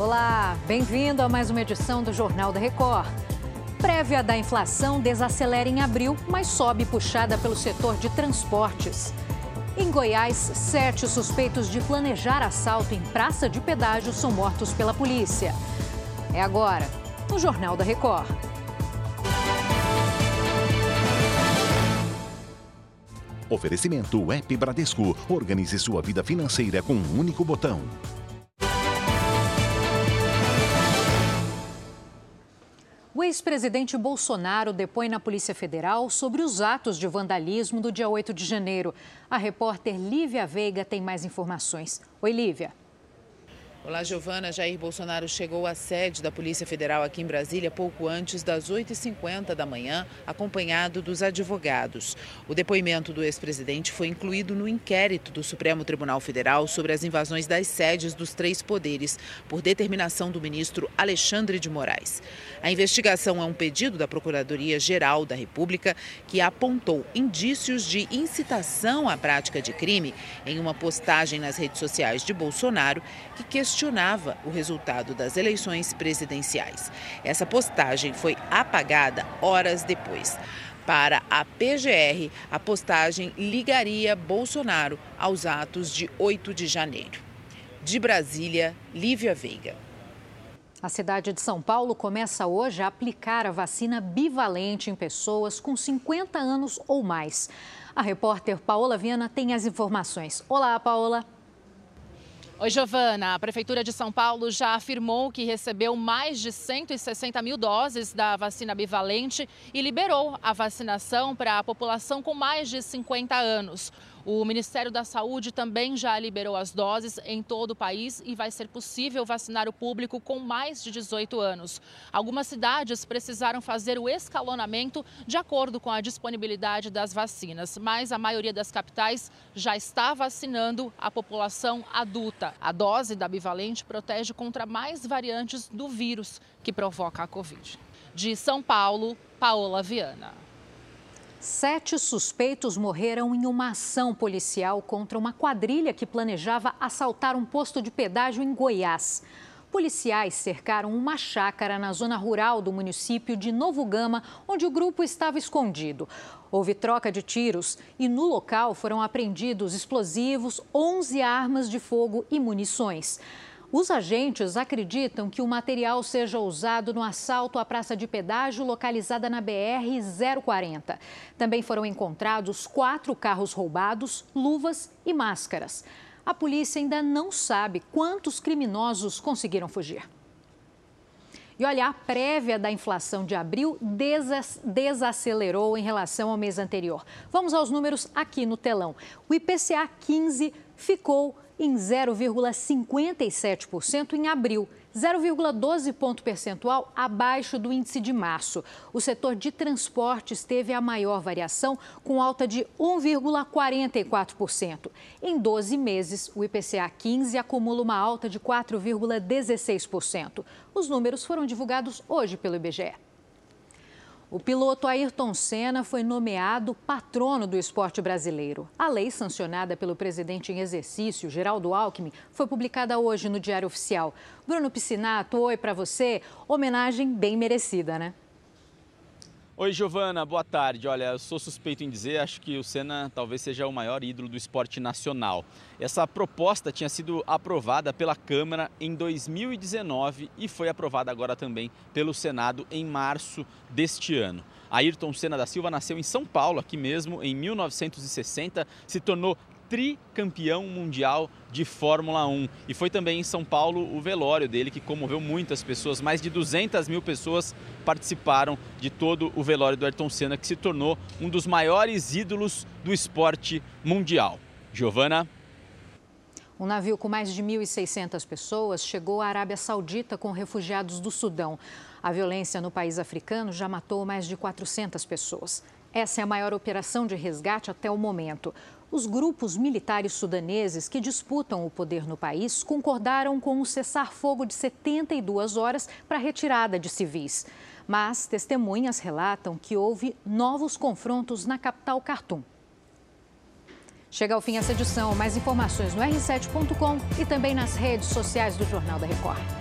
Olá, bem-vindo a mais uma edição do Jornal da Record. Prévia da inflação desacelera em abril, mas sobe puxada pelo setor de transportes. Em Goiás, sete suspeitos de planejar assalto em praça de pedágio são mortos pela polícia. É agora, no Jornal da Record. Oferecimento App Bradesco. Organize sua vida financeira com um único botão. Ex-presidente Bolsonaro depõe na Polícia Federal sobre os atos de vandalismo do dia 8 de janeiro. A repórter Lívia Veiga tem mais informações. Oi, Lívia. Olá, Giovana. Jair Bolsonaro chegou à sede da Polícia Federal aqui em Brasília pouco antes das 8h50 da manhã, acompanhado dos advogados. O depoimento do ex-presidente foi incluído no inquérito do Supremo Tribunal Federal sobre as invasões das sedes dos três poderes, por determinação do ministro Alexandre de Moraes. A investigação é um pedido da Procuradoria-Geral da República, que apontou indícios de incitação à prática de crime em uma postagem nas redes sociais de Bolsonaro que questionou questionava o resultado das eleições presidenciais. Essa postagem foi apagada horas depois. Para a PGR, a postagem ligaria Bolsonaro aos atos de 8 de janeiro. De Brasília, Lívia Veiga. A cidade de São Paulo começa hoje a aplicar a vacina bivalente em pessoas com 50 anos ou mais. A repórter Paola Viana tem as informações. Olá, Paola. Oi, Giovana. A Prefeitura de São Paulo já afirmou que recebeu mais de 160 mil doses da vacina bivalente e liberou a vacinação para a população com mais de 50 anos. O Ministério da Saúde também já liberou as doses em todo o país e vai ser possível vacinar o público com mais de 18 anos. Algumas cidades precisaram fazer o escalonamento de acordo com a disponibilidade das vacinas, mas a maioria das capitais já está vacinando a população adulta. A dose da bivalente protege contra mais variantes do vírus que provoca a Covid. De São Paulo, Paola Viana. Sete suspeitos morreram em uma ação policial contra uma quadrilha que planejava assaltar um posto de pedágio em Goiás. Policiais cercaram uma chácara na zona rural do município de Novo Gama, onde o grupo estava escondido. Houve troca de tiros e no local foram apreendidos explosivos, 11 armas de fogo e munições. Os agentes acreditam que o material seja usado no assalto à praça de pedágio localizada na BR-040. Também foram encontrados quatro carros roubados, luvas e máscaras. A polícia ainda não sabe quantos criminosos conseguiram fugir. E olha, a prévia da inflação de abril desacelerou em relação ao mês anterior. Vamos aos números aqui no telão. O IPCA 15 ficou em 0,57% em abril, 0,12 ponto percentual abaixo do índice de março. O setor de transportes teve a maior variação, com alta de 1,44%. Em 12 meses, o IPCA 15 acumula uma alta de 4,16%. Os números foram divulgados hoje pelo IBGE. O piloto Ayrton Senna foi nomeado patrono do esporte brasileiro. A lei sancionada pelo presidente em exercício, Geraldo Alckmin, foi publicada hoje no Diário Oficial. Bruno Piscinato, oi para você. Homenagem bem merecida, né? Oi, Giovana, boa tarde. Olha, eu sou suspeito em dizer, acho que o Senna talvez seja o maior ídolo do esporte nacional. Essa proposta tinha sido aprovada pela Câmara em 2019 e foi aprovada agora também pelo Senado em março deste ano. Ayrton Senna da Silva nasceu em São Paulo, aqui mesmo, em 1960, se tornou tricampeão mundial de Fórmula 1. E foi também em São Paulo o velório dele, que comoveu muitas pessoas. Mais de 200 mil pessoas participaram de todo o velório do Ayrton Senna, que se tornou um dos maiores ídolos do esporte mundial. Giovana. Um navio com mais de 1.600 pessoas chegou à Arábia Saudita com refugiados do Sudão. A violência no país africano já matou mais de 400 pessoas. Essa é a maior operação de resgate até o momento. Os grupos militares sudaneses que disputam o poder no país concordaram com um cessar-fogo de 72 horas para a retirada de civis. Mas testemunhas relatam que houve novos confrontos na capital Khartoum. Chega ao fim essa edição. Mais informações no r7.com e também nas redes sociais do Jornal da Record.